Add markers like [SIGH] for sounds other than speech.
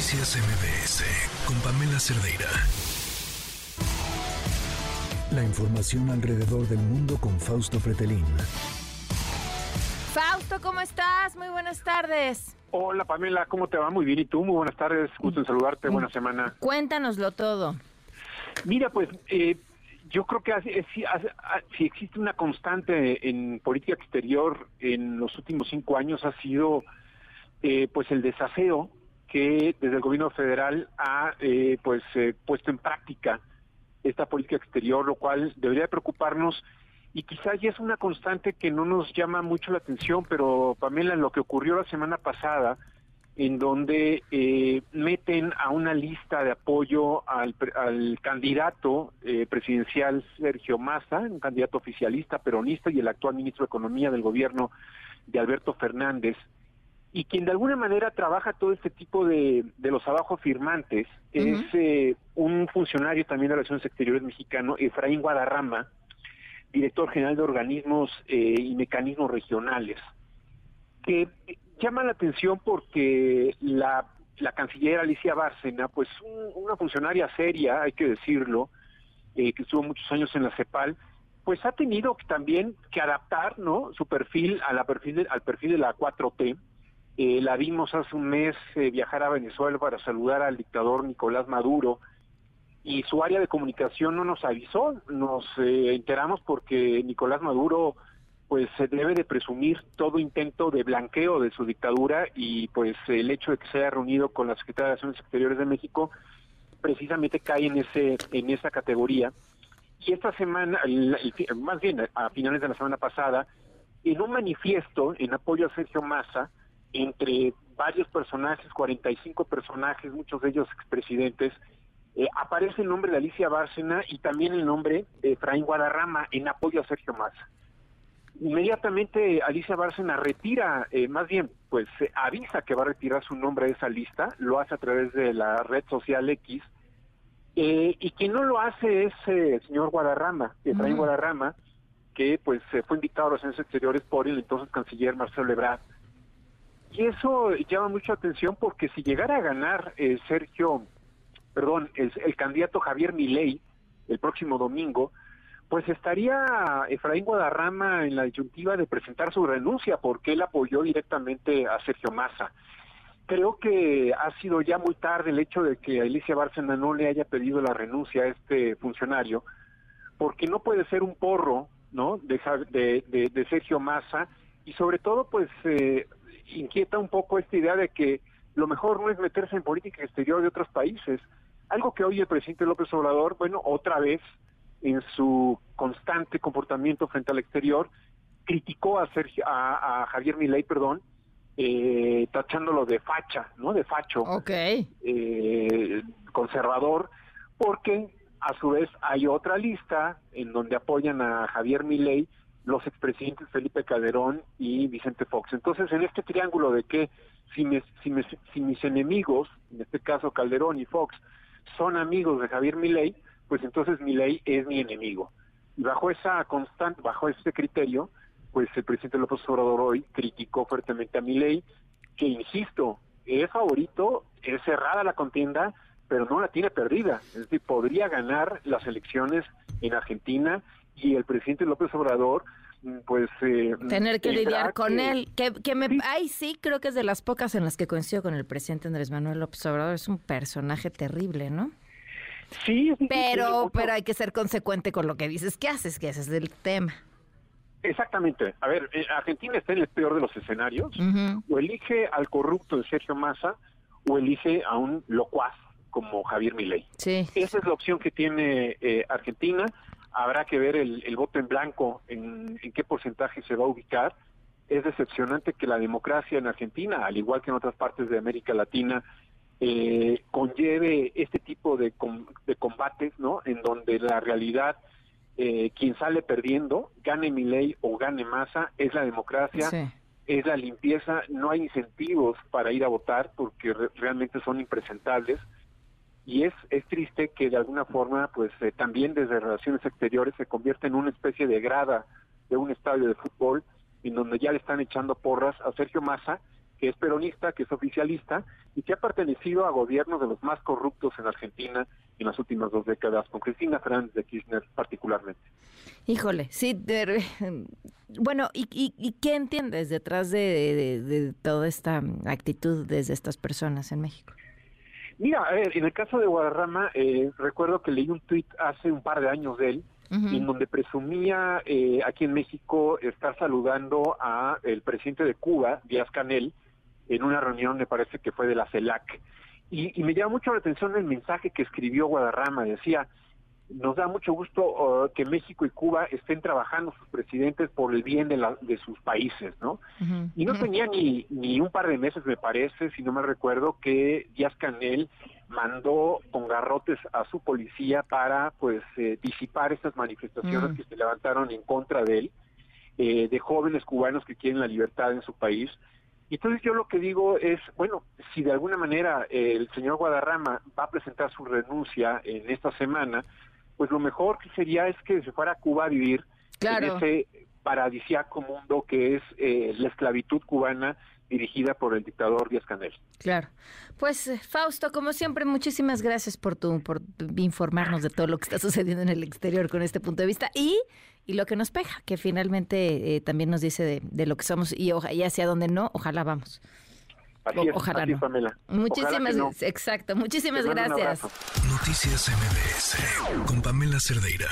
Noticias MBS con Pamela Cerdeira. La información alrededor del mundo con Fausto Fretelín. Fausto, ¿cómo estás? Muy buenas tardes. Hola Pamela, ¿cómo te va? Muy bien, ¿y tú? Muy buenas tardes, gusto en saludarte, buena semana. Cuéntanoslo todo. Mira, pues eh, yo creo que si, existe una constante en política exterior en los últimos cinco años ha sido eh, pues el desafío que desde el gobierno federal ha eh, pues eh, puesto en práctica esta política exterior, lo cual debería preocuparnos. Y quizás ya es una constante que no nos llama mucho la atención, pero Pamela, lo que ocurrió la semana pasada, en donde eh, meten a una lista de apoyo al, candidato eh, presidencial Sergio Massa, un candidato oficialista, peronista y el actual ministro de Economía del gobierno de Alberto Fernández, y quien de alguna manera trabaja todo este tipo de, de los abajo firmantes, es eh, un funcionario también de Relaciones Exteriores mexicano, Efraín Guadarrama, director general de organismos y mecanismos regionales, que llama la atención porque la, la canciller Alicia Bárcena, pues una funcionaria seria, hay que decirlo, eh, que estuvo muchos años en la CEPAL, pues ha tenido también que adaptar no su perfil a la perfil al perfil de la 4T. Eh, la vimos hace un mes eh, viajar a Venezuela para saludar al dictador Nicolás Maduro y su área de comunicación no nos avisó, nos enteramos porque Nicolás Maduro pues se debe de presumir todo intento de blanqueo de su dictadura y pues el hecho de que se haya reunido con la Secretaría de Relaciones Exteriores de México precisamente cae en ese en esa categoría. Y esta semana más bien a finales de la semana pasada en un manifiesto en apoyo a Sergio Massa entre varios personajes 45 personajes muchos de ellos expresidentes eh, aparece el nombre de Alicia Bárcena y también el nombre de Efraín Guadarrama en apoyo a Sergio Massa Inmediatamente Alicia Bárcena retira, eh, más bien, pues avisa que va a retirar su nombre de esa lista, lo hace a través de la red social X, eh, y quien no lo hace es eh, el señor Guadarrama, Efraín Guadarrama, que pues fue invitado a los Relaciones Exteriores por el entonces canciller Marcelo Ebrard. Y eso llama mucha atención porque si llegara a ganar Sergio, perdón, el, candidato Javier Milei el próximo domingo, pues estaría Efraín Guadarrama en la disyuntiva de presentar su renuncia porque él apoyó directamente a Sergio Massa. Creo que ha sido ya muy tarde el hecho de que Alicia Bárcena no le haya pedido la renuncia a este funcionario, porque no puede ser un porro, ¿no? De, de, Sergio Massa y sobre todo, pues eh, inquieta un poco esta idea de que lo mejor no es meterse en política exterior de otros países. Algo que hoy el presidente López Obrador, bueno, otra vez en su constante comportamiento frente al exterior, criticó a, Sergio, a, Javier Milei, perdón, eh, tachándolo de facha, ¿no? De facho, eh, conservador, porque a su vez hay otra lista en donde apoyan a Javier Milei los expresidentes Felipe Calderón y Vicente Fox. Entonces, en este triángulo de que si, si, si mis enemigos, en este caso Calderón y Fox, son amigos de Javier Milei, pues entonces mi ley es mi enemigo. Y bajo esa constante, bajo ese criterio, pues el presidente López Obrador hoy criticó fuertemente a mi ley, que insisto, es favorito, es cerrada la contienda, pero no la tiene perdida. Es decir, podría ganar las elecciones en Argentina y el presidente López Obrador pues eh, tener que lidiar con él que, que me ay sí creo que es de las pocas en las que coincido con el presidente Andrés Manuel López Obrador es un personaje terrible no Sí, pero, pero hay que ser consecuente con lo que dices que haces, que ese es el tema. Exactamente. A ver, eh, Argentina está en el peor de los escenarios. O elige al corrupto de Sergio Massa o elige a un locuaz como Javier Milei. Sí. Esa es la opción que tiene eh, Argentina. Habrá que ver el, voto en blanco, en, en, qué porcentaje se va a ubicar. Es decepcionante que la democracia en Argentina, al igual que en otras partes de América Latina, eh, conlleve este tipo de, de combates, ¿no? En donde la realidad, eh, quien sale perdiendo, gane mi ley o gane masa, es la democracia, es la limpieza, no hay incentivos para ir a votar porque realmente son impresentables. Y es, es triste que de alguna forma, pues eh, también desde Relaciones Exteriores se convierte en una especie de grada de un estadio de fútbol, en donde ya le están echando porras a Sergio Massa, que es peronista, que es oficialista y que ha pertenecido a gobiernos de los más corruptos en Argentina en las últimas dos décadas, con Cristina Fernández de Kirchner particularmente. Híjole, sí, [LAUGHS] bueno, ¿y, qué entiendes detrás de, toda esta actitud desde estas personas en México? Mira, en el caso de Guadarrama, eh, recuerdo que leí un tuit hace un par de años de él, en donde presumía eh, aquí en México estar saludando a el presidente de Cuba, Díaz Canel, en una reunión, me parece que fue de la CELAC. Y, me llama mucho la atención el mensaje que escribió Guadarrama. Decía, nos da mucho gusto uh, que México y Cuba estén trabajando sus presidentes por el bien de, la, de sus países, ¿no? Y no tenía ni, ni un par de meses, me parece, si no me recuerdo, que Díaz Canel mandó con garrotes a su policía para, pues, eh, disipar estas manifestaciones que se levantaron en contra de él, eh, de jóvenes cubanos que quieren la libertad en su país. Y entonces yo lo que digo es, bueno, si de alguna manera el señor Guadarrama va a presentar su renuncia en esta semana, pues lo mejor que sería es que se fuera a Cuba a vivir en ese paradisiaco mundo que es eh, la esclavitud cubana dirigida por el dictador Díaz Canel. Claro. Pues eh, Fausto, como siempre, muchísimas gracias por tu por informarnos de todo lo que está sucediendo en el exterior con este punto de vista y y lo que nos pega, que finalmente eh, también nos dice de, lo que somos y, y hacia donde no, ojalá vamos. Ojalá no. Muchísimas, exacto, muchísimas gracias. Noticias MBS con Pamela Cerdeira.